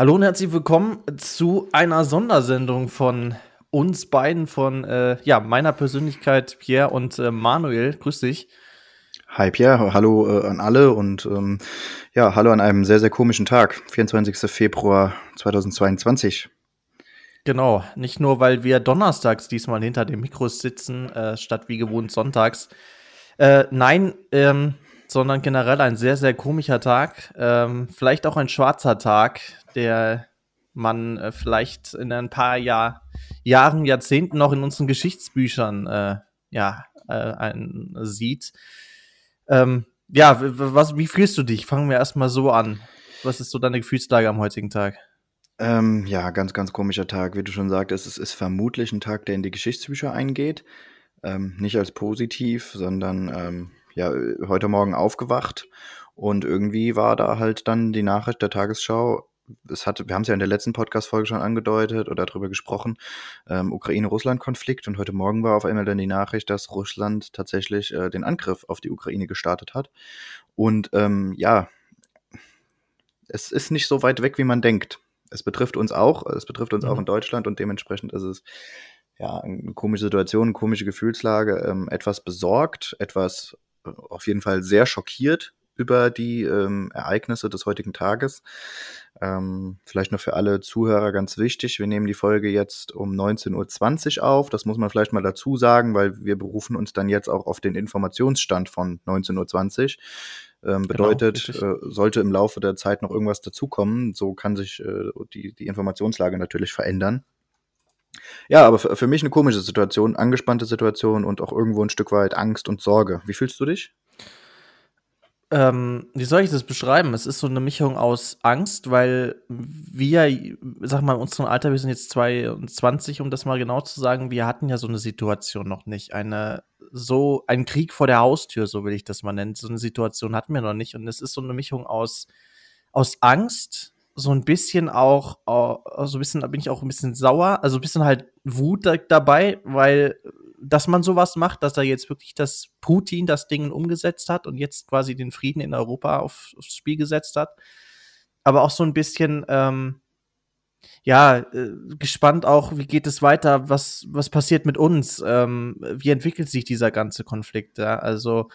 Hallo und herzlich willkommen zu einer Sondersendung von uns beiden, von äh, ja, meiner Persönlichkeit Pierre und äh, Manuel. Grüß dich. Hi Pierre, hallo äh, an alle und ähm, ja, hallo an einem sehr, sehr komischen Tag, 24. Februar 2022. Genau, nicht nur, weil wir donnerstags diesmal hinter dem Mikros sitzen, äh, statt wie gewohnt sonntags. Äh, nein, ähm, sondern generell ein sehr, sehr komischer Tag. Ähm, vielleicht auch ein schwarzer Tag, der man äh, vielleicht in ein paar Jahr, Jahren, Jahrzehnten noch in unseren Geschichtsbüchern äh, ja, äh, ein, sieht. Ähm, ja, was, wie fühlst du dich? Fangen wir erstmal so an. Was ist so deine Gefühlslage am heutigen Tag? Ähm, ja, ganz, ganz komischer Tag. Wie du schon sagtest, es ist vermutlich ein Tag, der in die Geschichtsbücher eingeht. Ähm, nicht als positiv, sondern ähm, ja, heute Morgen aufgewacht und irgendwie war da halt dann die Nachricht der Tagesschau. Es hat, wir haben es ja in der letzten Podcast-Folge schon angedeutet oder darüber gesprochen, ähm, Ukraine-Russland-Konflikt und heute Morgen war auf einmal dann die Nachricht, dass Russland tatsächlich äh, den Angriff auf die Ukraine gestartet hat. Und ähm, ja, es ist nicht so weit weg, wie man denkt. Es betrifft uns auch, es betrifft uns mhm. auch in Deutschland und dementsprechend ist es ja eine komische Situation, eine komische Gefühlslage, ähm, etwas besorgt, etwas auf jeden Fall sehr schockiert über die ähm, Ereignisse des heutigen Tages. Ähm, vielleicht noch für alle Zuhörer ganz wichtig, wir nehmen die Folge jetzt um 19.20 Uhr auf. Das muss man vielleicht mal dazu sagen, weil wir berufen uns dann jetzt auch auf den Informationsstand von 19.20 Uhr. Ähm, genau, bedeutet, genau, äh, sollte im Laufe der Zeit noch irgendwas dazukommen, so kann sich äh, die, die Informationslage natürlich verändern. Ja, aber für, für mich eine komische Situation, angespannte Situation und auch irgendwo ein Stück weit Angst und Sorge. Wie fühlst du dich? Ähm, wie soll ich das beschreiben? Es ist so eine Mischung aus Angst, weil wir, sag mal, in unserem Alter, wir sind jetzt 22, um das mal genau zu sagen, wir hatten ja so eine Situation noch nicht. Eine, so, ein Krieg vor der Haustür, so will ich das mal nennen. So eine Situation hatten wir noch nicht. Und es ist so eine Mischung aus, aus Angst, so ein bisschen auch, so ein bisschen, da bin ich auch ein bisschen sauer, also ein bisschen halt Wut da, dabei, weil, dass man sowas macht, dass er jetzt wirklich das Putin das Ding umgesetzt hat und jetzt quasi den Frieden in Europa auf, aufs Spiel gesetzt hat. Aber auch so ein bisschen, ähm, ja, äh, gespannt auch, wie geht es weiter, was, was passiert mit uns, ähm, wie entwickelt sich dieser ganze Konflikt, ja, also,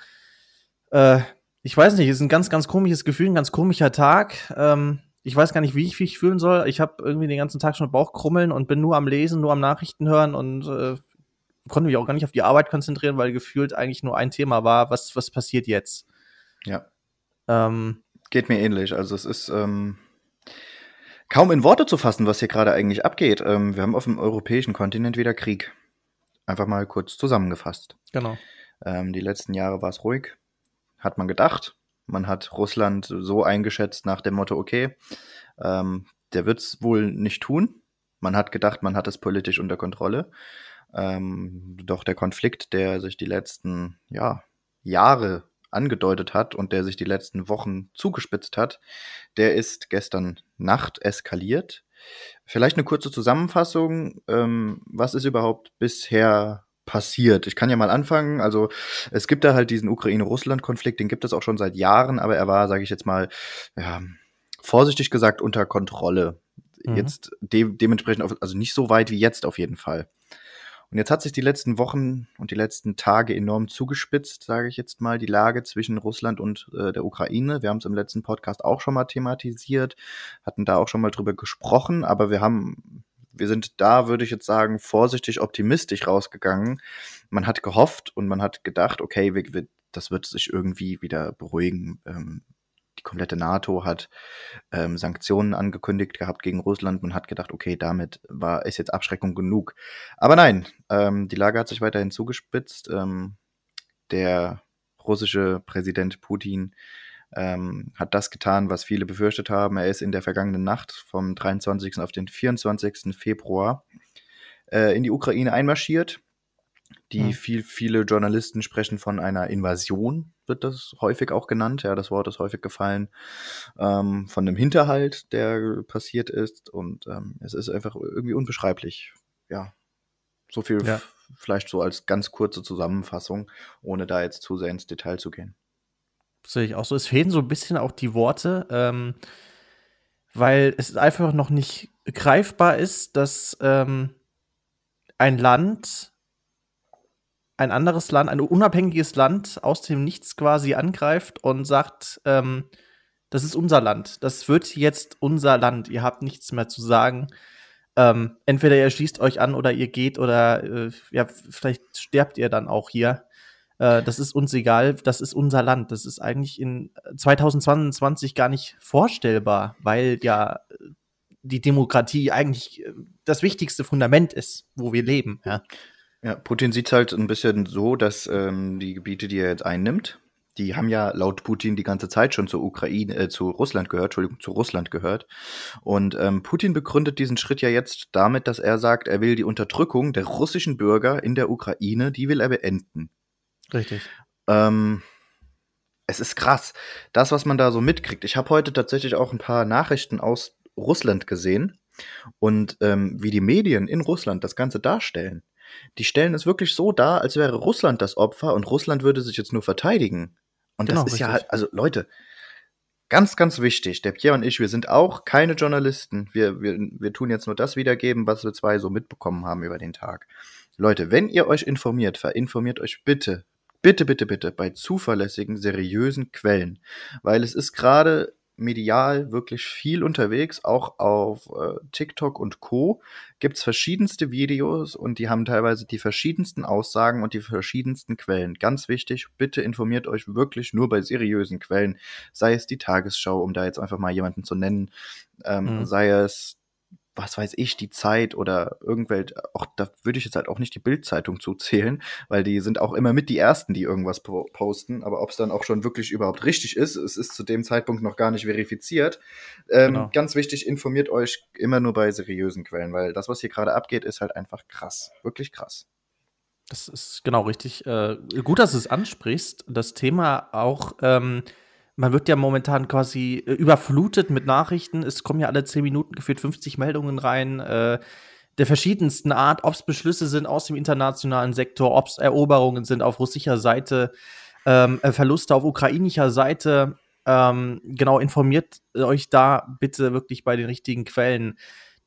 äh, ich weiß nicht, es ist ein ganz, ganz komisches Gefühl, ein ganz komischer Tag. Ähm, ich weiß gar nicht, wie ich mich fühlen soll. Ich habe irgendwie den ganzen Tag schon Bauchkrummeln und bin nur am Lesen, nur am Nachrichten hören und äh, konnte mich auch gar nicht auf die Arbeit konzentrieren, weil gefühlt eigentlich nur ein Thema war, was, was passiert jetzt. Ja. Ähm, Geht mir ähnlich. Also es ist ähm, kaum in Worte zu fassen, was hier gerade eigentlich abgeht. Ähm, wir haben auf dem europäischen Kontinent wieder Krieg. Einfach mal kurz zusammengefasst. Genau. Ähm, die letzten Jahre war es ruhig, hat man gedacht. Man hat Russland so eingeschätzt nach dem Motto, okay, ähm, der wird es wohl nicht tun. Man hat gedacht, man hat es politisch unter Kontrolle. Ähm, doch der Konflikt, der sich die letzten ja, Jahre angedeutet hat und der sich die letzten Wochen zugespitzt hat, der ist gestern Nacht eskaliert. Vielleicht eine kurze Zusammenfassung. Ähm, was ist überhaupt bisher passiert. Ich kann ja mal anfangen. Also es gibt da halt diesen Ukraine-Russland-Konflikt, den gibt es auch schon seit Jahren, aber er war, sage ich jetzt mal, ja, vorsichtig gesagt unter Kontrolle. Mhm. Jetzt de dementsprechend, auf, also nicht so weit wie jetzt auf jeden Fall. Und jetzt hat sich die letzten Wochen und die letzten Tage enorm zugespitzt, sage ich jetzt mal, die Lage zwischen Russland und äh, der Ukraine. Wir haben es im letzten Podcast auch schon mal thematisiert, hatten da auch schon mal drüber gesprochen, aber wir haben wir sind da, würde ich jetzt sagen, vorsichtig optimistisch rausgegangen. Man hat gehofft und man hat gedacht, okay, wir, wir, das wird sich irgendwie wieder beruhigen. Ähm, die komplette NATO hat ähm, Sanktionen angekündigt gehabt gegen Russland. Man hat gedacht, okay, damit war ist jetzt Abschreckung genug. Aber nein, ähm, die Lage hat sich weiterhin zugespitzt. Ähm, der russische Präsident Putin ähm, hat das getan, was viele befürchtet haben. Er ist in der vergangenen Nacht vom 23. auf den 24. Februar äh, in die Ukraine einmarschiert. Die mhm. viel, viele Journalisten sprechen von einer Invasion, wird das häufig auch genannt. Ja, das Wort ist häufig gefallen. Ähm, von einem Hinterhalt, der passiert ist. Und ähm, es ist einfach irgendwie unbeschreiblich. Ja, so viel ja. vielleicht so als ganz kurze Zusammenfassung, ohne da jetzt zu sehr ins Detail zu gehen. Sehe ich auch so. Es fehlen so ein bisschen auch die Worte. Ähm, weil es einfach noch nicht greifbar ist, dass ähm, ein Land, ein anderes Land, ein unabhängiges Land aus dem Nichts quasi angreift und sagt, ähm, das ist unser Land, das wird jetzt unser Land, ihr habt nichts mehr zu sagen. Ähm, entweder ihr schließt euch an oder ihr geht oder äh, ja, vielleicht sterbt ihr dann auch hier. Äh, das ist uns egal, das ist unser Land. Das ist eigentlich in 2022 gar nicht vorstellbar, weil ja äh, die Demokratie eigentlich äh, das wichtigste Fundament ist, wo wir leben. Ja, ja Putin sieht es halt ein bisschen so, dass ähm, die Gebiete, die er jetzt einnimmt, die haben ja laut Putin die ganze Zeit schon zur Ukraine, äh, zu Russland gehört, Entschuldigung, zu Russland gehört. Und ähm, Putin begründet diesen Schritt ja jetzt damit, dass er sagt, er will die Unterdrückung der russischen Bürger in der Ukraine, die will er beenden. Richtig. Ähm, es ist krass, das, was man da so mitkriegt. Ich habe heute tatsächlich auch ein paar Nachrichten aus Russland gesehen und ähm, wie die Medien in Russland das Ganze darstellen. Die stellen es wirklich so dar, als wäre Russland das Opfer und Russland würde sich jetzt nur verteidigen. Und genau, das ist richtig. ja halt, also Leute, ganz, ganz wichtig, der Pierre und ich, wir sind auch keine Journalisten. Wir, wir, wir tun jetzt nur das wiedergeben, was wir zwei so mitbekommen haben über den Tag. Leute, wenn ihr euch informiert, verinformiert euch bitte bitte, bitte, bitte bei zuverlässigen, seriösen Quellen, weil es ist gerade medial wirklich viel unterwegs, auch auf äh, TikTok und Co. gibt es verschiedenste Videos und die haben teilweise die verschiedensten Aussagen und die verschiedensten Quellen. Ganz wichtig, bitte informiert euch wirklich nur bei seriösen Quellen, sei es die Tagesschau, um da jetzt einfach mal jemanden zu nennen, ähm, mhm. sei es was weiß ich, die Zeit oder irgendwelche, auch da würde ich jetzt halt auch nicht die Bildzeitung zuzählen, weil die sind auch immer mit die ersten, die irgendwas po posten. Aber ob es dann auch schon wirklich überhaupt richtig ist, es ist zu dem Zeitpunkt noch gar nicht verifiziert. Ähm, genau. Ganz wichtig, informiert euch immer nur bei seriösen Quellen, weil das, was hier gerade abgeht, ist halt einfach krass. Wirklich krass. Das ist genau richtig. Äh, gut, dass du es ansprichst. Das Thema auch. Ähm man wird ja momentan quasi äh, überflutet mit Nachrichten. Es kommen ja alle zehn Minuten geführt 50 Meldungen rein. Äh, der verschiedensten Art, ob es Beschlüsse sind aus dem internationalen Sektor, ob es Eroberungen sind auf russischer Seite, ähm, äh, Verluste auf ukrainischer Seite. Ähm, genau, informiert euch da bitte wirklich bei den richtigen Quellen.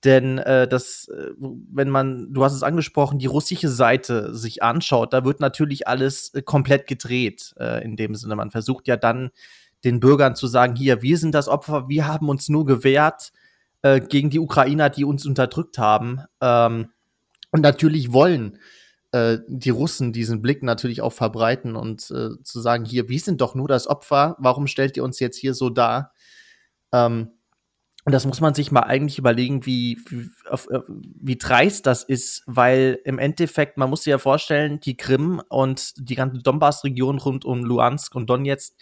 Denn äh, das, äh, wenn man, du hast es angesprochen, die russische Seite sich anschaut, da wird natürlich alles äh, komplett gedreht äh, in dem Sinne. Man versucht ja dann den Bürgern zu sagen, hier, wir sind das Opfer, wir haben uns nur gewehrt äh, gegen die Ukrainer, die uns unterdrückt haben. Ähm, und natürlich wollen äh, die Russen diesen Blick natürlich auch verbreiten und äh, zu sagen, hier, wir sind doch nur das Opfer, warum stellt ihr uns jetzt hier so dar? Ähm, und das muss man sich mal eigentlich überlegen, wie, wie, äh, wie dreist das ist, weil im Endeffekt, man muss sich ja vorstellen, die Krim und die ganze Donbass-Region rund um Luhansk und Donetsk,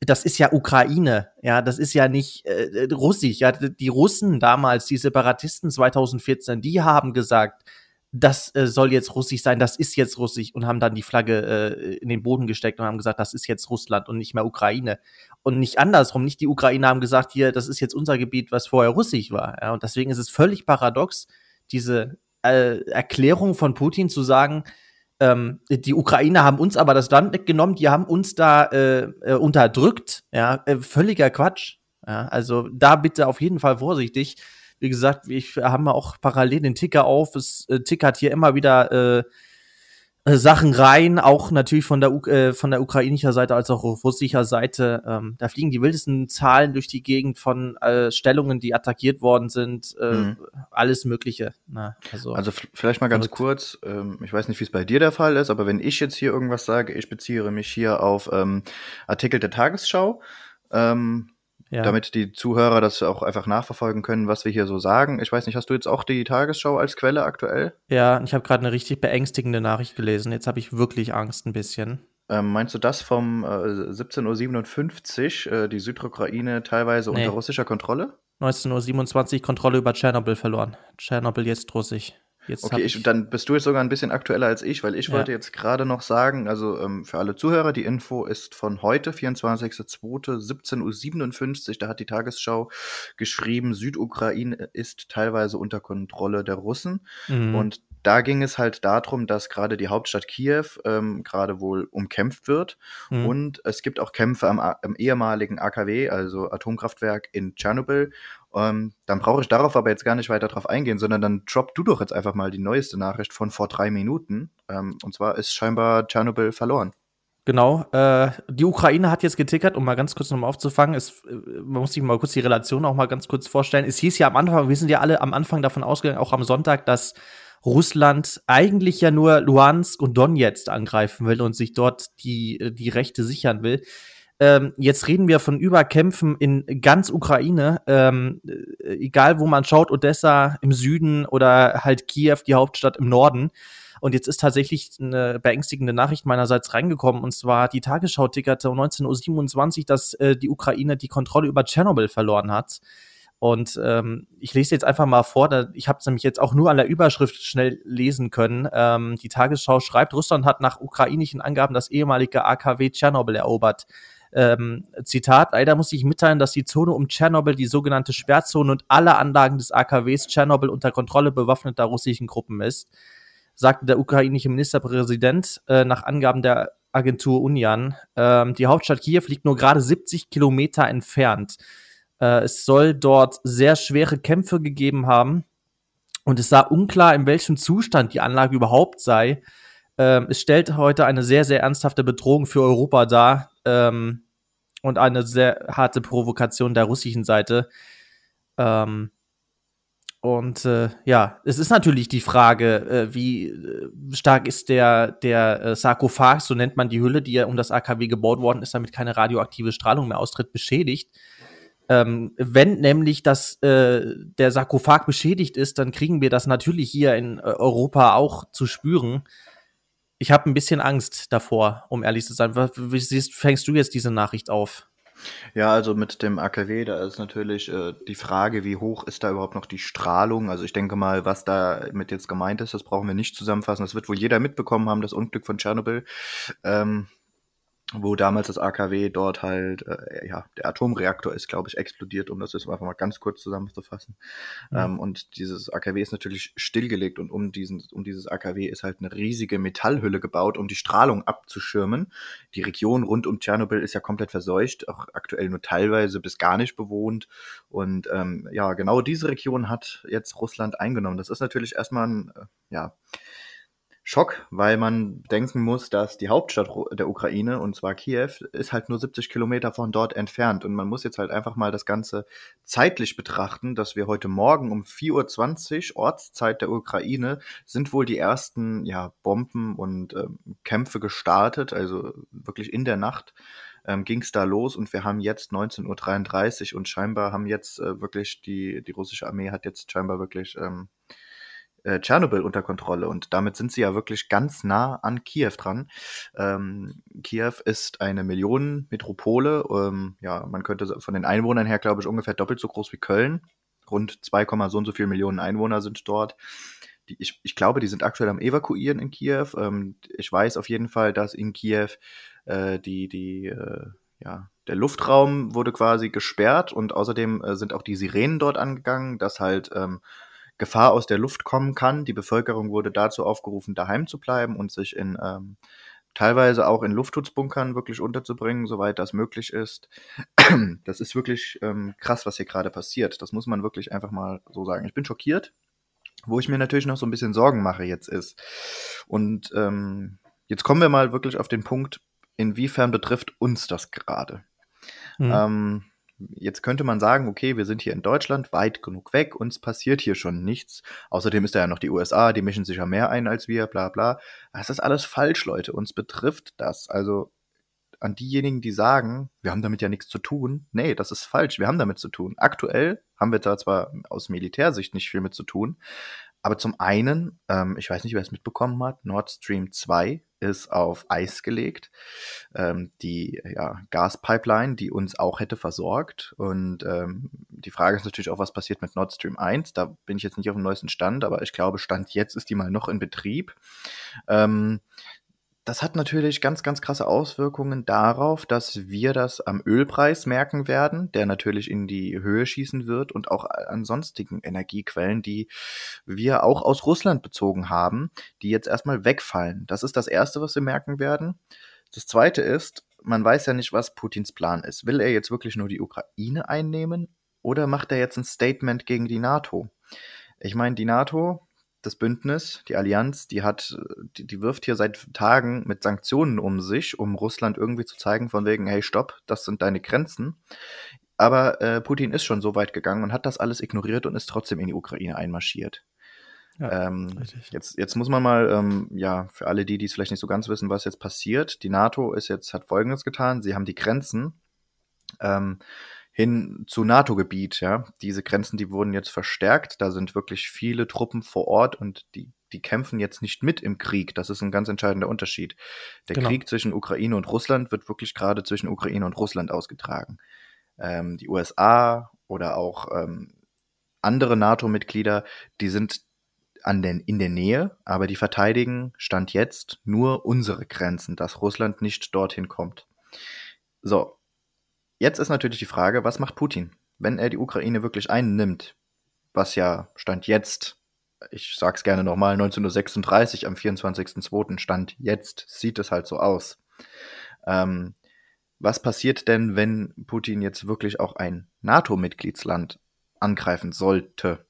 das ist ja Ukraine, ja, das ist ja nicht äh, russisch. Ja, die Russen damals, die Separatisten 2014, die haben gesagt, das äh, soll jetzt russisch sein, das ist jetzt russisch und haben dann die Flagge äh, in den Boden gesteckt und haben gesagt, das ist jetzt Russland und nicht mehr Ukraine. Und nicht andersrum, nicht die Ukrainer haben gesagt, hier, das ist jetzt unser Gebiet, was vorher russisch war. Ja, und deswegen ist es völlig paradox, diese äh, Erklärung von Putin zu sagen, ähm, die Ukrainer haben uns aber das Land weggenommen, die haben uns da äh, äh, unterdrückt. Ja, äh, völliger Quatsch. Ja, also da bitte auf jeden Fall vorsichtig. Wie gesagt, ich habe auch parallel den Ticker auf. Es äh, tickert hier immer wieder äh, Sachen rein, auch natürlich von der, äh, von der ukrainischer Seite als auch russischer Seite. Ähm, da fliegen die wildesten Zahlen durch die Gegend von äh, Stellungen, die attackiert worden sind, äh, mhm. alles Mögliche. Na, also, also vielleicht mal ganz verrückt. kurz, ähm, ich weiß nicht, wie es bei dir der Fall ist, aber wenn ich jetzt hier irgendwas sage, ich beziehe mich hier auf ähm, Artikel der Tagesschau. Ähm, ja. damit die Zuhörer das auch einfach nachverfolgen können, was wir hier so sagen. Ich weiß nicht, hast du jetzt auch die Tagesschau als Quelle aktuell? Ja, ich habe gerade eine richtig beängstigende Nachricht gelesen. Jetzt habe ich wirklich Angst ein bisschen. Ähm, meinst du das vom äh, 17.57 Uhr, äh, die Südukraine teilweise nee. unter russischer Kontrolle? 19.27 Uhr Kontrolle über Tschernobyl verloren. Tschernobyl jetzt russisch. Jetzt okay, ich, dann bist du jetzt sogar ein bisschen aktueller als ich, weil ich ja. wollte jetzt gerade noch sagen, also ähm, für alle Zuhörer, die Info ist von heute, 24.02.17.57 Uhr, da hat die Tagesschau geschrieben, Südukraine ist teilweise unter Kontrolle der Russen. Mhm. Und da ging es halt darum, dass gerade die Hauptstadt Kiew ähm, gerade wohl umkämpft wird. Mhm. Und es gibt auch Kämpfe am, am ehemaligen AKW, also Atomkraftwerk in Tschernobyl. Ähm, dann brauche ich darauf aber jetzt gar nicht weiter drauf eingehen, sondern dann drop du doch jetzt einfach mal die neueste Nachricht von vor drei Minuten. Ähm, und zwar ist scheinbar Tschernobyl verloren. Genau, äh, die Ukraine hat jetzt getickert, um mal ganz kurz nochmal aufzufangen. Es, äh, man muss sich mal kurz die Relation auch mal ganz kurz vorstellen. Es hieß ja am Anfang, wir sind ja alle am Anfang davon ausgegangen, auch am Sonntag, dass Russland eigentlich ja nur Luhansk und Donetsk angreifen will und sich dort die, die Rechte sichern will. Ähm, jetzt reden wir von Überkämpfen in ganz Ukraine, ähm, äh, egal wo man schaut, Odessa im Süden oder halt Kiew, die Hauptstadt im Norden. Und jetzt ist tatsächlich eine beängstigende Nachricht meinerseits reingekommen. Und zwar die Tagesschau tickerte um 19.27 Uhr, dass äh, die Ukraine die Kontrolle über Tschernobyl verloren hat. Und ähm, ich lese jetzt einfach mal vor, da, ich habe es nämlich jetzt auch nur an der Überschrift schnell lesen können. Ähm, die Tagesschau schreibt, Russland hat nach ukrainischen Angaben das ehemalige AKW Tschernobyl erobert. Ähm, Zitat, leider muss ich mitteilen, dass die Zone um Tschernobyl, die sogenannte Sperrzone und alle Anlagen des AKWs Tschernobyl unter Kontrolle bewaffneter russischen Gruppen ist, sagte der ukrainische Ministerpräsident äh, nach Angaben der Agentur Union. Ähm, die Hauptstadt Kiew liegt nur gerade 70 Kilometer entfernt. Äh, es soll dort sehr schwere Kämpfe gegeben haben. Und es sah unklar, in welchem Zustand die Anlage überhaupt sei. Ähm, es stellt heute eine sehr, sehr ernsthafte Bedrohung für Europa dar ähm, und eine sehr harte Provokation der russischen Seite. Ähm, und äh, ja, es ist natürlich die Frage, äh, wie äh, stark ist der, der äh, Sarkophag, so nennt man die Hülle, die ja um das AKW gebaut worden ist, damit keine radioaktive Strahlung mehr austritt, beschädigt. Ähm, wenn nämlich das, äh, der Sarkophag beschädigt ist, dann kriegen wir das natürlich hier in äh, Europa auch zu spüren. Ich habe ein bisschen Angst davor, um ehrlich zu sein. Wie siehst, fängst du jetzt diese Nachricht auf? Ja, also mit dem AKW, da ist natürlich äh, die Frage, wie hoch ist da überhaupt noch die Strahlung? Also ich denke mal, was da mit jetzt gemeint ist, das brauchen wir nicht zusammenfassen. Das wird wohl jeder mitbekommen haben, das Unglück von Tschernobyl. Ähm, wo damals das AKW dort halt, äh, ja, der Atomreaktor ist, glaube ich, explodiert, um das jetzt einfach mal ganz kurz zusammenzufassen. Mhm. Ähm, und dieses AKW ist natürlich stillgelegt und um, diesen, um dieses AKW ist halt eine riesige Metallhülle gebaut, um die Strahlung abzuschirmen. Die Region rund um Tschernobyl ist ja komplett verseucht, auch aktuell nur teilweise bis gar nicht bewohnt. Und ähm, ja, genau diese Region hat jetzt Russland eingenommen. Das ist natürlich erstmal ein, äh, ja, Schock, weil man denken muss, dass die Hauptstadt der Ukraine, und zwar Kiew, ist halt nur 70 Kilometer von dort entfernt. Und man muss jetzt halt einfach mal das Ganze zeitlich betrachten, dass wir heute Morgen um 4.20 Uhr Ortszeit der Ukraine sind wohl die ersten ja, Bomben und ähm, Kämpfe gestartet, also wirklich in der Nacht ähm, ging es da los und wir haben jetzt 19.33 Uhr und scheinbar haben jetzt äh, wirklich die, die russische Armee hat jetzt scheinbar wirklich ähm, äh, Tschernobyl unter Kontrolle und damit sind sie ja wirklich ganz nah an Kiew dran. Ähm, Kiew ist eine Millionenmetropole. Ähm, ja, man könnte von den Einwohnern her, glaube ich, ungefähr doppelt so groß wie Köln. Rund 2, so und so viele Millionen Einwohner sind dort. Die, ich, ich glaube, die sind aktuell am Evakuieren in Kiew. Ähm, ich weiß auf jeden Fall, dass in Kiew äh, die, die, äh, ja, der Luftraum wurde quasi gesperrt und außerdem äh, sind auch die Sirenen dort angegangen, dass halt ähm, Gefahr aus der Luft kommen kann. Die Bevölkerung wurde dazu aufgerufen, daheim zu bleiben und sich in ähm, teilweise auch in Luftschutzbunkern wirklich unterzubringen, soweit das möglich ist. Das ist wirklich ähm, krass, was hier gerade passiert. Das muss man wirklich einfach mal so sagen. Ich bin schockiert. Wo ich mir natürlich noch so ein bisschen Sorgen mache jetzt ist. Und ähm, jetzt kommen wir mal wirklich auf den Punkt, inwiefern betrifft uns das gerade? Mhm. Ähm, Jetzt könnte man sagen, okay, wir sind hier in Deutschland weit genug weg, uns passiert hier schon nichts. Außerdem ist da ja noch die USA, die mischen sich ja mehr ein als wir, bla bla. Das ist alles falsch, Leute. Uns betrifft das. Also an diejenigen, die sagen, wir haben damit ja nichts zu tun. Nee, das ist falsch. Wir haben damit zu tun. Aktuell haben wir da zwar aus Militärsicht nicht viel mit zu tun, aber zum einen, ähm, ich weiß nicht, wer es mitbekommen hat, Nord Stream 2 ist auf Eis gelegt. Ähm, die ja, Gaspipeline, die uns auch hätte versorgt. Und ähm, die Frage ist natürlich auch, was passiert mit Nord Stream 1. Da bin ich jetzt nicht auf dem neuesten Stand, aber ich glaube, Stand jetzt ist die mal noch in Betrieb. Ähm, das hat natürlich ganz, ganz krasse Auswirkungen darauf, dass wir das am Ölpreis merken werden, der natürlich in die Höhe schießen wird und auch an sonstigen Energiequellen, die wir auch aus Russland bezogen haben, die jetzt erstmal wegfallen. Das ist das Erste, was wir merken werden. Das Zweite ist, man weiß ja nicht, was Putins Plan ist. Will er jetzt wirklich nur die Ukraine einnehmen oder macht er jetzt ein Statement gegen die NATO? Ich meine, die NATO, das Bündnis, die Allianz, die hat, die, die, wirft hier seit Tagen mit Sanktionen um sich, um Russland irgendwie zu zeigen, von wegen, hey, stopp, das sind deine Grenzen. Aber äh, Putin ist schon so weit gegangen und hat das alles ignoriert und ist trotzdem in die Ukraine einmarschiert. Ja, ähm, jetzt, jetzt muss man mal, ähm, ja, für alle die, die es vielleicht nicht so ganz wissen, was jetzt passiert. Die NATO ist jetzt, hat Folgendes getan. Sie haben die Grenzen ähm, hin zu NATO-Gebiet, ja. Diese Grenzen, die wurden jetzt verstärkt. Da sind wirklich viele Truppen vor Ort und die, die kämpfen jetzt nicht mit im Krieg. Das ist ein ganz entscheidender Unterschied. Der genau. Krieg zwischen Ukraine und Russland wird wirklich gerade zwischen Ukraine und Russland ausgetragen. Ähm, die USA oder auch ähm, andere NATO-Mitglieder, die sind an den, in der Nähe, aber die verteidigen Stand jetzt nur unsere Grenzen, dass Russland nicht dorthin kommt. So, jetzt ist natürlich die Frage, was macht Putin, wenn er die Ukraine wirklich einnimmt, was ja Stand jetzt, ich sag's gerne nochmal, 1936 am 24.02. Stand jetzt, sieht es halt so aus. Ähm, was passiert denn, wenn Putin jetzt wirklich auch ein NATO-Mitgliedsland angreifen sollte?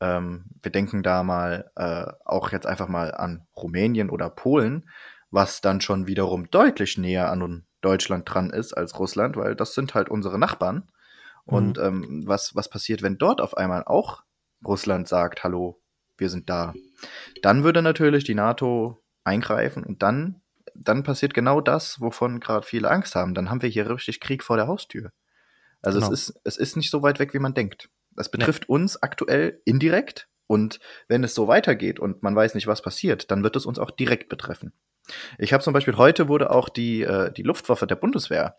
Ähm, wir denken da mal äh, auch jetzt einfach mal an Rumänien oder Polen, was dann schon wiederum deutlich näher an Deutschland dran ist als Russland, weil das sind halt unsere Nachbarn. Mhm. Und ähm, was, was passiert, wenn dort auf einmal auch Russland sagt, hallo, wir sind da? Dann würde natürlich die NATO eingreifen und dann, dann passiert genau das, wovon gerade viele Angst haben. Dann haben wir hier richtig Krieg vor der Haustür. Also genau. es, ist, es ist nicht so weit weg, wie man denkt. Das betrifft nee. uns aktuell indirekt. Und wenn es so weitergeht und man weiß nicht, was passiert, dann wird es uns auch direkt betreffen. Ich habe zum Beispiel heute wurde auch die, äh, die Luftwaffe der Bundeswehr,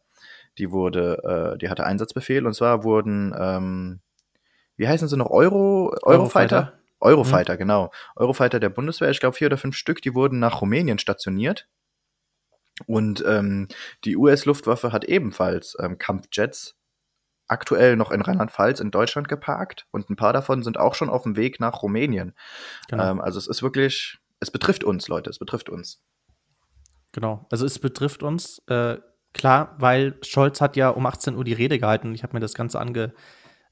die wurde, äh, die hatte Einsatzbefehl und zwar wurden, ähm, wie heißen sie noch, Euro, Eurofighter? Eurofighter, mhm. genau. Eurofighter der Bundeswehr, ich glaube vier oder fünf Stück, die wurden nach Rumänien stationiert. Und ähm, die US-Luftwaffe hat ebenfalls ähm, Kampfjets aktuell noch in Rheinland-Pfalz in Deutschland geparkt und ein paar davon sind auch schon auf dem Weg nach Rumänien. Genau. Ähm, also es ist wirklich, es betrifft uns, Leute, es betrifft uns. Genau, also es betrifft uns, äh, klar, weil Scholz hat ja um 18 Uhr die Rede gehalten ich habe mir das Ganze ange,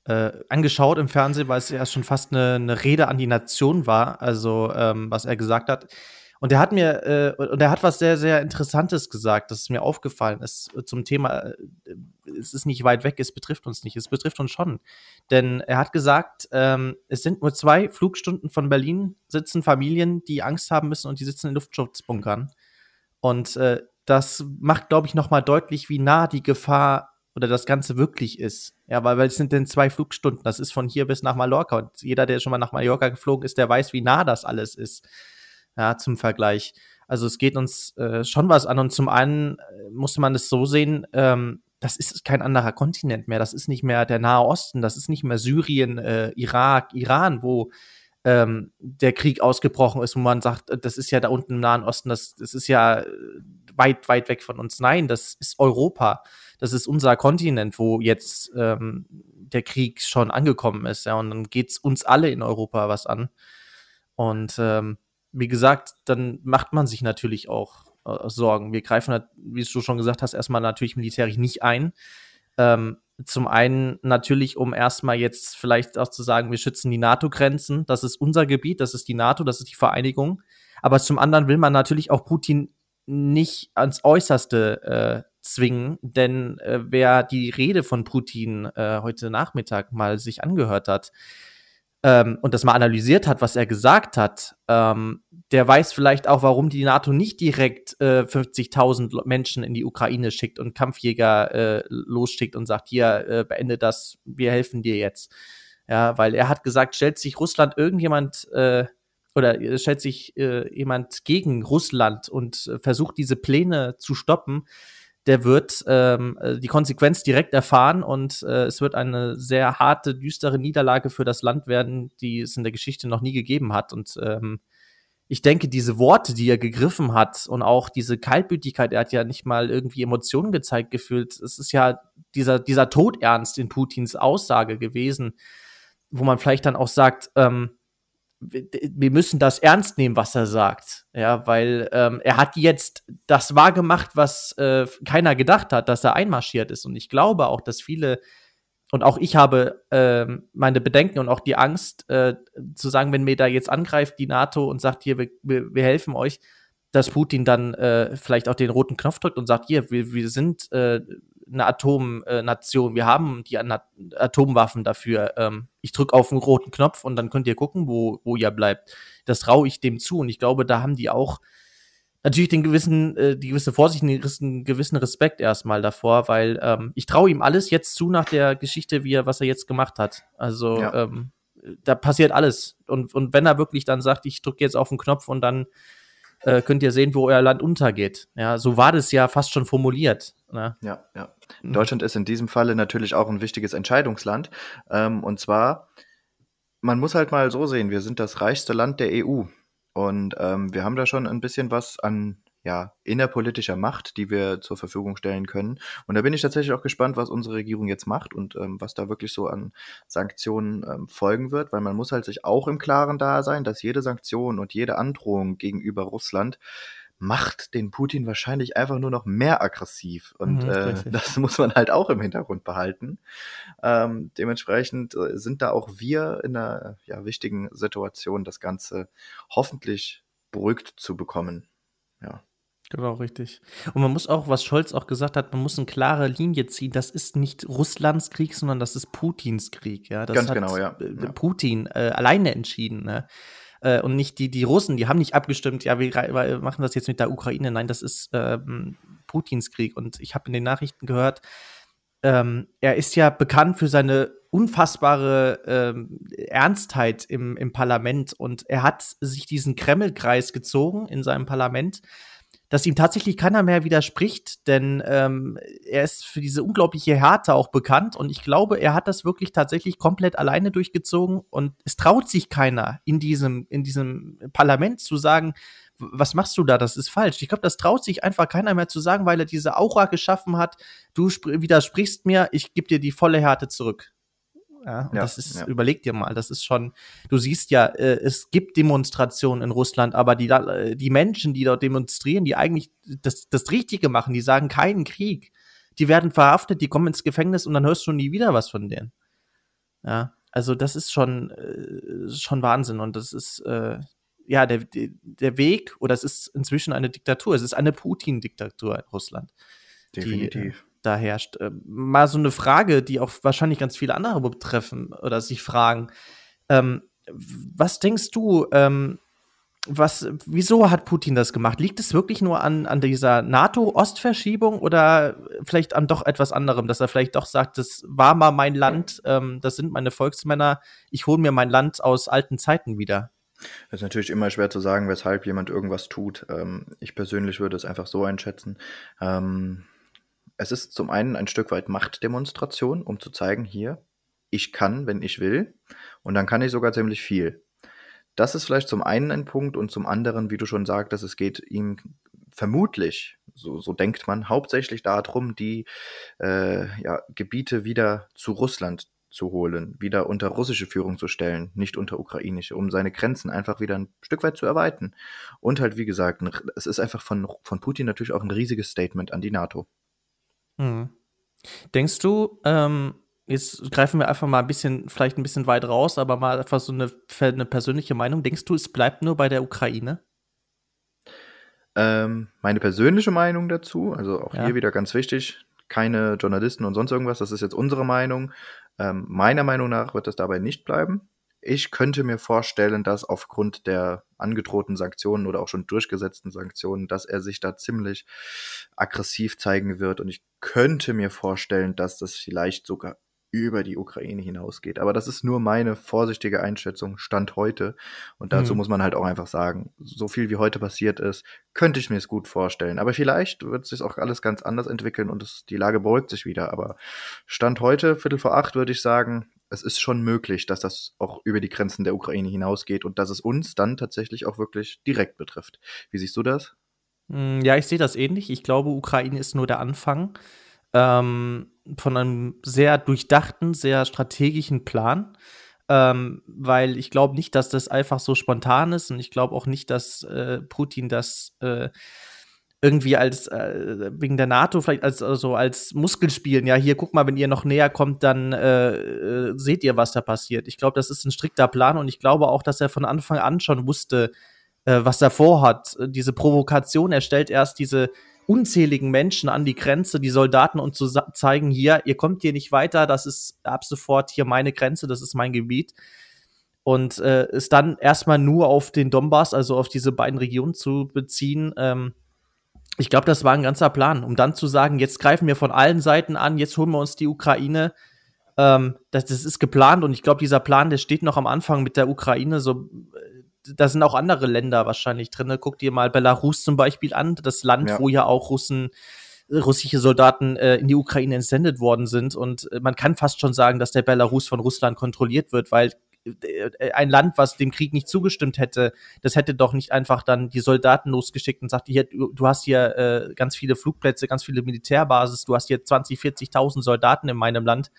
äh, angeschaut im Fernsehen, weil es ja schon fast eine, eine Rede an die Nation war, also ähm, was er gesagt hat. Und er hat mir, äh, und er hat was sehr, sehr Interessantes gesagt, das ist mir aufgefallen ist zum Thema, äh, es ist nicht weit weg, es betrifft uns nicht, es betrifft uns schon. Denn er hat gesagt, ähm, es sind nur zwei Flugstunden von Berlin, sitzen Familien, die Angst haben müssen und die sitzen in Luftschutzbunkern. Und äh, das macht, glaube ich, nochmal deutlich, wie nah die Gefahr oder das Ganze wirklich ist. Ja, weil, weil es sind denn zwei Flugstunden. Das ist von hier bis nach Mallorca. Und jeder, der schon mal nach Mallorca geflogen ist, der weiß, wie nah das alles ist ja, zum Vergleich. Also es geht uns äh, schon was an und zum einen äh, muss man es so sehen, ähm, das ist kein anderer Kontinent mehr, das ist nicht mehr der Nahe Osten, das ist nicht mehr Syrien, äh, Irak, Iran, wo ähm, der Krieg ausgebrochen ist, wo man sagt, äh, das ist ja da unten im Nahen Osten, das, das ist ja äh, weit, weit weg von uns. Nein, das ist Europa. Das ist unser Kontinent, wo jetzt ähm, der Krieg schon angekommen ist. Ja, und dann geht es uns alle in Europa was an. Und ähm, wie gesagt, dann macht man sich natürlich auch äh, Sorgen. Wir greifen, wie du schon gesagt hast, erstmal natürlich militärisch nicht ein. Ähm, zum einen natürlich, um erstmal jetzt vielleicht auch zu sagen, wir schützen die NATO-Grenzen. Das ist unser Gebiet, das ist die NATO, das ist die Vereinigung. Aber zum anderen will man natürlich auch Putin nicht ans Äußerste äh, zwingen, denn äh, wer die Rede von Putin äh, heute Nachmittag mal sich angehört hat, ähm, und das mal analysiert hat, was er gesagt hat, ähm, der weiß vielleicht auch, warum die NATO nicht direkt äh, 50.000 Menschen in die Ukraine schickt und Kampfjäger äh, losschickt und sagt, hier, äh, beende das, wir helfen dir jetzt. Ja, weil er hat gesagt, stellt sich Russland irgendjemand äh, oder äh, stellt sich äh, jemand gegen Russland und äh, versucht diese Pläne zu stoppen, der wird ähm, äh, die Konsequenz direkt erfahren und äh, es wird eine sehr harte, düstere Niederlage für das Land werden, die es in der Geschichte noch nie gegeben hat. Und ähm, ich denke, diese Worte, die er gegriffen hat und auch diese Kaltblütigkeit, er hat ja nicht mal irgendwie Emotionen gezeigt gefühlt. Es ist ja dieser, dieser Todernst in Putins Aussage gewesen, wo man vielleicht dann auch sagt, ähm, wir müssen das ernst nehmen, was er sagt. Ja, weil ähm, er hat jetzt das wahrgemacht, was äh, keiner gedacht hat, dass er einmarschiert ist. Und ich glaube auch, dass viele und auch ich habe äh, meine Bedenken und auch die Angst, äh, zu sagen, wenn mir da jetzt angreift die NATO und sagt, hier, wir, wir, wir helfen euch, dass Putin dann äh, vielleicht auch den roten Knopf drückt und sagt, hier, wir, wir sind äh, eine Atomnation, wir haben die Atomwaffen dafür. Ähm, ich drücke auf den roten Knopf und dann könnt ihr gucken, wo, wo ihr bleibt. Das traue ich dem zu und ich glaube, da haben die auch natürlich den gewissen, äh, die gewisse Vorsicht, einen gewissen Respekt erstmal davor, weil ähm, ich traue ihm alles jetzt zu nach der Geschichte, wie er, was er jetzt gemacht hat. Also ja. ähm, da passiert alles. Und, und wenn er wirklich dann sagt, ich drücke jetzt auf den Knopf und dann äh, könnt ihr sehen, wo euer Land untergeht. Ja, so war das ja fast schon formuliert. Ne? Ja, ja. Mhm. Deutschland ist in diesem Falle natürlich auch ein wichtiges Entscheidungsland. Ähm, und zwar, man muss halt mal so sehen, wir sind das reichste Land der EU. Und ähm, wir haben da schon ein bisschen was an ja, innerpolitischer Macht, die wir zur Verfügung stellen können. Und da bin ich tatsächlich auch gespannt, was unsere Regierung jetzt macht und ähm, was da wirklich so an Sanktionen ähm, folgen wird, weil man muss halt sich auch im Klaren da sein, dass jede Sanktion und jede Androhung gegenüber Russland macht den Putin wahrscheinlich einfach nur noch mehr aggressiv. Und mhm, äh, das muss man halt auch im Hintergrund behalten. Ähm, dementsprechend äh, sind da auch wir in einer ja, wichtigen Situation, das Ganze hoffentlich beruhigt zu bekommen. Ja. Genau, richtig. Und man muss auch, was Scholz auch gesagt hat, man muss eine klare Linie ziehen. Das ist nicht Russlands Krieg, sondern das ist Putins Krieg. Ja, das Ganz hat genau, ja. Äh, Putin äh, alleine entschieden. Ne? Äh, und nicht die, die Russen, die haben nicht abgestimmt, ja, wir, wir machen das jetzt mit der Ukraine. Nein, das ist ähm, Putins Krieg. Und ich habe in den Nachrichten gehört, ähm, er ist ja bekannt für seine unfassbare ähm, Ernstheit im, im Parlament und er hat sich diesen Kremlkreis gezogen in seinem Parlament, dass ihm tatsächlich keiner mehr widerspricht, denn ähm, er ist für diese unglaubliche Härte auch bekannt und ich glaube, er hat das wirklich tatsächlich komplett alleine durchgezogen und es traut sich keiner in diesem, in diesem Parlament zu sagen, was machst du da? Das ist falsch. Ich glaube, das traut sich einfach keiner mehr zu sagen, weil er diese Aura geschaffen hat. Du widersprichst mir, ich gebe dir die volle Härte zurück. Ja, ja, das ist, ja. überleg dir mal, das ist schon, du siehst ja, äh, es gibt Demonstrationen in Russland, aber die, äh, die Menschen, die dort demonstrieren, die eigentlich das, das Richtige machen, die sagen keinen Krieg, die werden verhaftet, die kommen ins Gefängnis und dann hörst du nie wieder was von denen. Ja, also das ist schon, äh, schon Wahnsinn und das ist, äh, ja, der, der Weg, oder es ist inzwischen eine Diktatur, es ist eine Putin-Diktatur in Russland. Definitiv. Die, da herrscht. Äh, mal so eine Frage, die auch wahrscheinlich ganz viele andere betreffen oder sich fragen. Ähm, was denkst du, ähm, was, wieso hat Putin das gemacht? Liegt es wirklich nur an, an dieser NATO-Ostverschiebung oder vielleicht an doch etwas anderem, dass er vielleicht doch sagt, das war mal mein Land, ähm, das sind meine Volksmänner, ich hole mir mein Land aus alten Zeiten wieder? Es ist natürlich immer schwer zu sagen, weshalb jemand irgendwas tut. Ähm, ich persönlich würde es einfach so einschätzen. Ähm, es ist zum einen ein Stück weit Machtdemonstration, um zu zeigen, hier, ich kann, wenn ich will, und dann kann ich sogar ziemlich viel. Das ist vielleicht zum einen ein Punkt und zum anderen, wie du schon sagtest, es geht ihm vermutlich, so, so denkt man, hauptsächlich darum, die äh, ja, Gebiete wieder zu Russland zu holen, wieder unter russische Führung zu stellen, nicht unter ukrainische, um seine Grenzen einfach wieder ein Stück weit zu erweitern. Und halt, wie gesagt, es ist einfach von, von Putin natürlich auch ein riesiges Statement an die NATO. Hm. Denkst du, ähm, jetzt greifen wir einfach mal ein bisschen, vielleicht ein bisschen weit raus, aber mal einfach so eine, eine persönliche Meinung. Denkst du, es bleibt nur bei der Ukraine? Ähm, meine persönliche Meinung dazu, also auch ja. hier wieder ganz wichtig, keine Journalisten und sonst irgendwas, das ist jetzt unsere Meinung. Ähm, meiner Meinung nach wird es dabei nicht bleiben. Ich könnte mir vorstellen, dass aufgrund der angedrohten Sanktionen oder auch schon durchgesetzten Sanktionen, dass er sich da ziemlich aggressiv zeigen wird. Und ich könnte mir vorstellen, dass das vielleicht sogar über die Ukraine hinausgeht. Aber das ist nur meine vorsichtige Einschätzung, Stand heute. Und dazu mhm. muss man halt auch einfach sagen, so viel wie heute passiert ist, könnte ich mir es gut vorstellen. Aber vielleicht wird sich auch alles ganz anders entwickeln und es, die Lage beruhigt sich wieder. Aber Stand heute, Viertel vor acht, würde ich sagen, es ist schon möglich, dass das auch über die Grenzen der Ukraine hinausgeht und dass es uns dann tatsächlich auch wirklich direkt betrifft. Wie siehst du das? Hm, ja, ich sehe das ähnlich. Ich glaube, Ukraine ist nur der Anfang ähm, von einem sehr durchdachten, sehr strategischen Plan. Ähm, weil ich glaube nicht, dass das einfach so spontan ist und ich glaube auch nicht, dass äh, Putin das äh, irgendwie als äh, wegen der NATO vielleicht als also als Muskelspielen. Ja, hier guck mal, wenn ihr noch näher kommt, dann äh, äh, seht ihr, was da passiert. Ich glaube, das ist ein strikter Plan und ich glaube auch, dass er von Anfang an schon wusste, äh, was er vorhat. Diese Provokation, er stellt erst diese unzähligen Menschen an die Grenze, die Soldaten und zu zeigen, hier, ihr kommt hier nicht weiter, das ist ab sofort hier meine Grenze, das ist mein Gebiet. Und äh, es dann erstmal nur auf den Donbass, also auf diese beiden Regionen zu beziehen, ähm, ich glaube, das war ein ganzer Plan, um dann zu sagen, jetzt greifen wir von allen Seiten an, jetzt holen wir uns die Ukraine. Ähm, das, das ist geplant und ich glaube, dieser Plan, der steht noch am Anfang mit der Ukraine. So, äh, da sind auch andere Länder wahrscheinlich drin. Guck dir mal Belarus zum Beispiel an, das Land, ja. wo ja auch Russen, russische Soldaten äh, in die Ukraine entsendet worden sind. Und äh, man kann fast schon sagen, dass der Belarus von Russland kontrolliert wird, weil äh, ein Land, was dem Krieg nicht zugestimmt hätte, das hätte doch nicht einfach dann die Soldaten losgeschickt und sagt, hier, du, du hast hier äh, ganz viele Flugplätze, ganz viele Militärbasis, du hast hier 20, 40.000 Soldaten in meinem Land,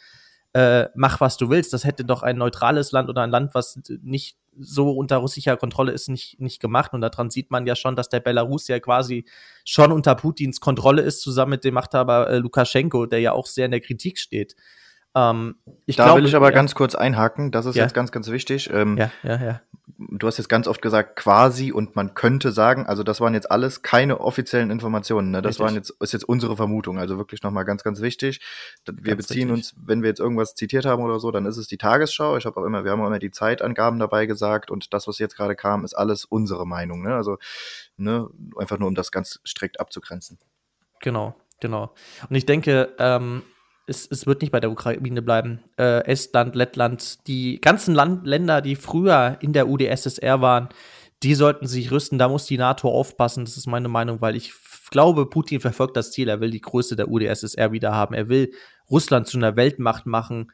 äh, mach was du willst. Das hätte doch ein neutrales Land oder ein Land, was nicht so unter russischer Kontrolle ist, nicht, nicht gemacht. Und daran sieht man ja schon, dass der Belarus ja quasi schon unter Putins Kontrolle ist, zusammen mit dem Machthaber äh, Lukaschenko, der ja auch sehr in der Kritik steht. Ähm, ich da glaube, will ich aber ja. ganz kurz einhaken, das ist ja. jetzt ganz, ganz wichtig. Ähm, ja, ja, ja. Du hast jetzt ganz oft gesagt, quasi und man könnte sagen, also das waren jetzt alles keine offiziellen Informationen. Ne? Das Richtig. waren jetzt, ist jetzt unsere Vermutung. Also wirklich nochmal ganz, ganz wichtig. Wir ganz beziehen richtig. uns, wenn wir jetzt irgendwas zitiert haben oder so, dann ist es die Tagesschau. Ich habe auch immer, wir haben auch immer die Zeitangaben dabei gesagt und das, was jetzt gerade kam, ist alles unsere Meinung. Ne? Also ne, einfach nur, um das ganz strikt abzugrenzen. Genau, genau. Und ich denke, ähm, es, es wird nicht bei der Ukraine bleiben. Äh, Estland, Lettland, die ganzen Land Länder, die früher in der UdSSR waren, die sollten sich rüsten. Da muss die NATO aufpassen. Das ist meine Meinung, weil ich glaube, Putin verfolgt das Ziel. Er will die Größe der UdSSR wieder haben. Er will Russland zu einer Weltmacht machen.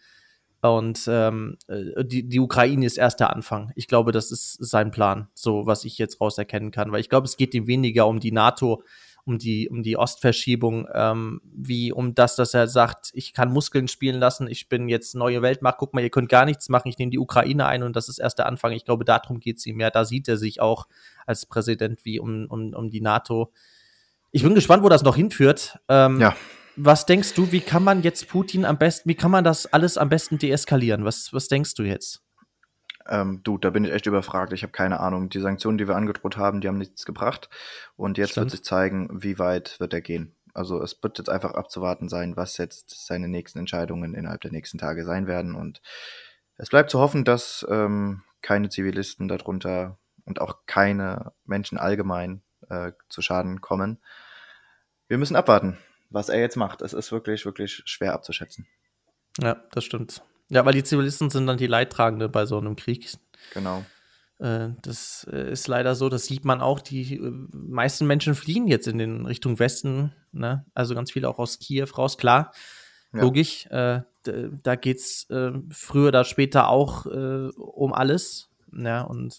Und ähm, äh, die, die Ukraine ist erst der Anfang. Ich glaube, das ist sein Plan, so was ich jetzt rauserkennen kann. Weil ich glaube, es geht ihm weniger um die NATO, um die, um die Ostverschiebung, ähm, wie um das, dass er sagt, ich kann Muskeln spielen lassen, ich bin jetzt neue Weltmacht, guck mal, ihr könnt gar nichts machen, ich nehme die Ukraine ein und das ist erst der Anfang. Ich glaube, darum geht es ihm ja. Da sieht er sich auch als Präsident wie um, um, um die NATO. Ich bin gespannt, wo das noch hinführt. Ähm, ja. Was denkst du, wie kann man jetzt Putin am besten, wie kann man das alles am besten deeskalieren? Was, was denkst du jetzt? Ähm, du, da bin ich echt überfragt. Ich habe keine Ahnung. Die Sanktionen, die wir angedroht haben, die haben nichts gebracht. Und jetzt Stimmt. wird sich zeigen, wie weit wird er gehen. Also es wird jetzt einfach abzuwarten sein, was jetzt seine nächsten Entscheidungen innerhalb der nächsten Tage sein werden. Und es bleibt zu hoffen, dass ähm, keine Zivilisten darunter und auch keine Menschen allgemein äh, zu Schaden kommen. Wir müssen abwarten, was er jetzt macht. Es ist wirklich, wirklich schwer abzuschätzen. Ja, das stimmt. Ja, weil die Zivilisten sind dann die Leidtragende bei so einem Krieg. Genau. Äh, das äh, ist leider so, das sieht man auch. Die äh, meisten Menschen fliehen jetzt in den Richtung Westen, ne? Also ganz viele auch aus Kiew raus, klar. Ja. Logisch. Äh, da geht's äh, früher oder später auch äh, um alles. Ja, und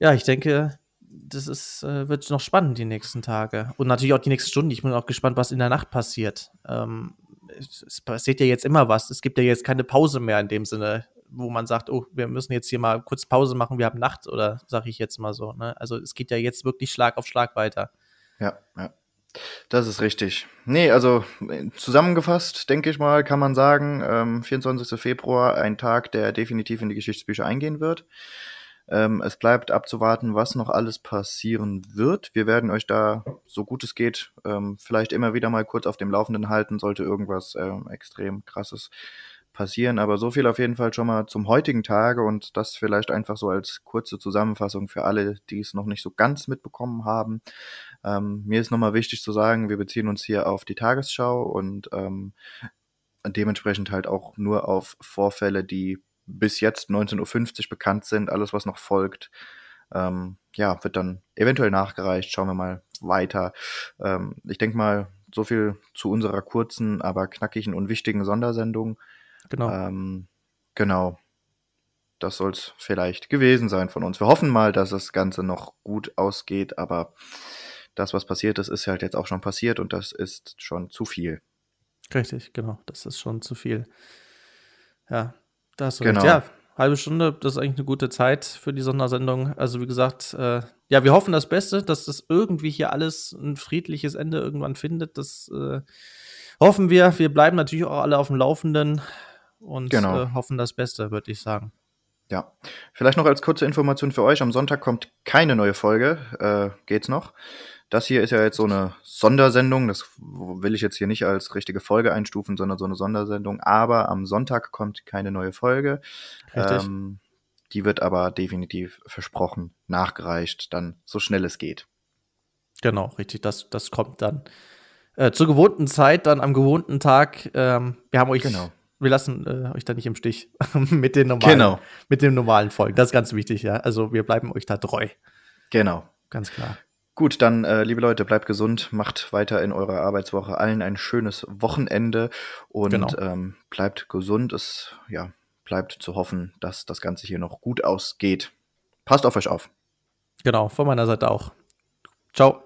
ja, ich denke, das ist, wird noch spannend die nächsten Tage. Und natürlich auch die nächsten Stunden. Ich bin auch gespannt, was in der Nacht passiert. Ähm, es passiert ja jetzt immer was. Es gibt ja jetzt keine Pause mehr in dem Sinne, wo man sagt, oh, wir müssen jetzt hier mal kurz Pause machen, wir haben Nacht oder sage ich jetzt mal so. Ne? Also es geht ja jetzt wirklich Schlag auf Schlag weiter. Ja, ja. Das ist richtig. Nee, also zusammengefasst, denke ich mal, kann man sagen, ähm, 24. Februar, ein Tag, der definitiv in die Geschichtsbücher eingehen wird. Ähm, es bleibt abzuwarten, was noch alles passieren wird. Wir werden euch da, so gut es geht, ähm, vielleicht immer wieder mal kurz auf dem Laufenden halten, sollte irgendwas ähm, extrem krasses passieren. Aber so viel auf jeden Fall schon mal zum heutigen Tage und das vielleicht einfach so als kurze Zusammenfassung für alle, die es noch nicht so ganz mitbekommen haben. Ähm, mir ist nochmal wichtig zu sagen, wir beziehen uns hier auf die Tagesschau und ähm, dementsprechend halt auch nur auf Vorfälle, die bis jetzt 19.50 Uhr bekannt sind. Alles, was noch folgt, ähm, ja, wird dann eventuell nachgereicht. Schauen wir mal weiter. Ähm, ich denke mal, so viel zu unserer kurzen, aber knackigen und wichtigen Sondersendung. Genau. Ähm, genau. Das soll es vielleicht gewesen sein von uns. Wir hoffen mal, dass das Ganze noch gut ausgeht, aber das, was passiert ist, ist halt jetzt auch schon passiert und das ist schon zu viel. Richtig, genau. Das ist schon zu viel. Ja, das genau. Ja, halbe Stunde, das ist eigentlich eine gute Zeit für die Sondersendung. Also wie gesagt, äh, ja, wir hoffen das Beste, dass das irgendwie hier alles ein friedliches Ende irgendwann findet. Das äh, hoffen wir. Wir bleiben natürlich auch alle auf dem Laufenden und Genau. äh, hoffen das Beste, würde ich sagen. Ja, vielleicht noch als kurze Information für euch. Am Sonntag kommt keine neue Folge. Äh, geht's noch? Das hier ist ja jetzt so eine Sondersendung. Das will ich jetzt hier nicht als richtige Folge einstufen, sondern so eine Sondersendung. Aber am Sonntag kommt keine neue Folge. Richtig. Ähm, die wird aber definitiv versprochen nachgereicht, dann so schnell es geht. Genau, richtig. Das, das kommt dann äh, zur gewohnten Zeit, dann am gewohnten Tag. Ähm, wir haben euch, Genau. wir lassen äh, euch da nicht im Stich mit den normalen, Genau. mit den normalen Folgen. Das ist ganz wichtig, ja. Also wir bleiben euch da treu, Genau. ganz klar. Gut, dann, äh, liebe Leute, bleibt gesund, macht weiter in eurer Arbeitswoche allen ein schönes Wochenende und Genau. ähm, bleibt gesund. Es ja, bleibt zu hoffen, dass das Ganze hier noch gut ausgeht. Passt auf euch auf. Genau, von meiner Seite auch. Ciao.